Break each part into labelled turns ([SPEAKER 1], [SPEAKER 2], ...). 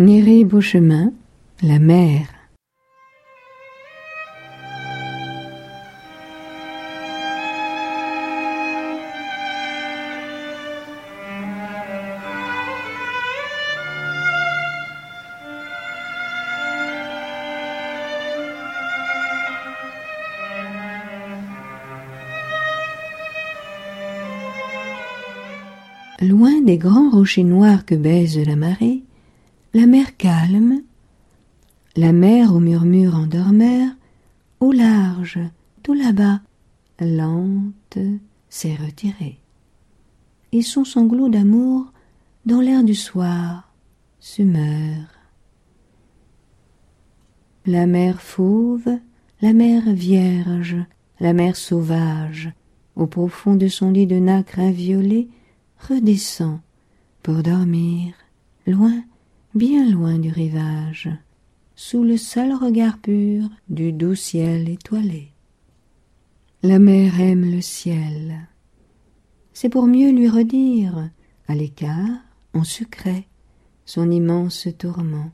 [SPEAKER 1] Néré Beauchemin, la mer. Loin des grands rochers noirs que baise la marée, la mer calme, la mer au murmure endormeur, au large, tout là-bas, lente, s'est retirée. Et son sanglot d'amour, dans l'air du soir, se. La mer fauve, la mer vierge, la mer sauvage, au profond de son lit de nacre inviolé, redescend pour dormir, loin, bien loin du rivage, sous le seul regard pur du doux ciel étoilé. La mer aime le ciel. C'est pour mieux lui redire, à l'écart, en secret, son immense tourment,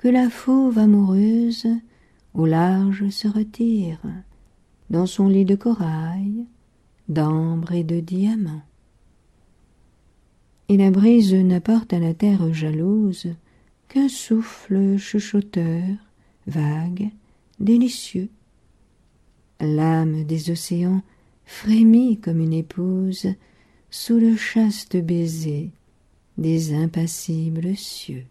[SPEAKER 1] que la fauve amoureuse au large se retire, dans son lit de corail, d'ambre et de diamants et la brise n'apporte à la terre jalouse qu'un souffle chuchoteur, vague, délicieux. L'âme des océans frémit comme une épouse sous le chaste baiser des impassibles cieux.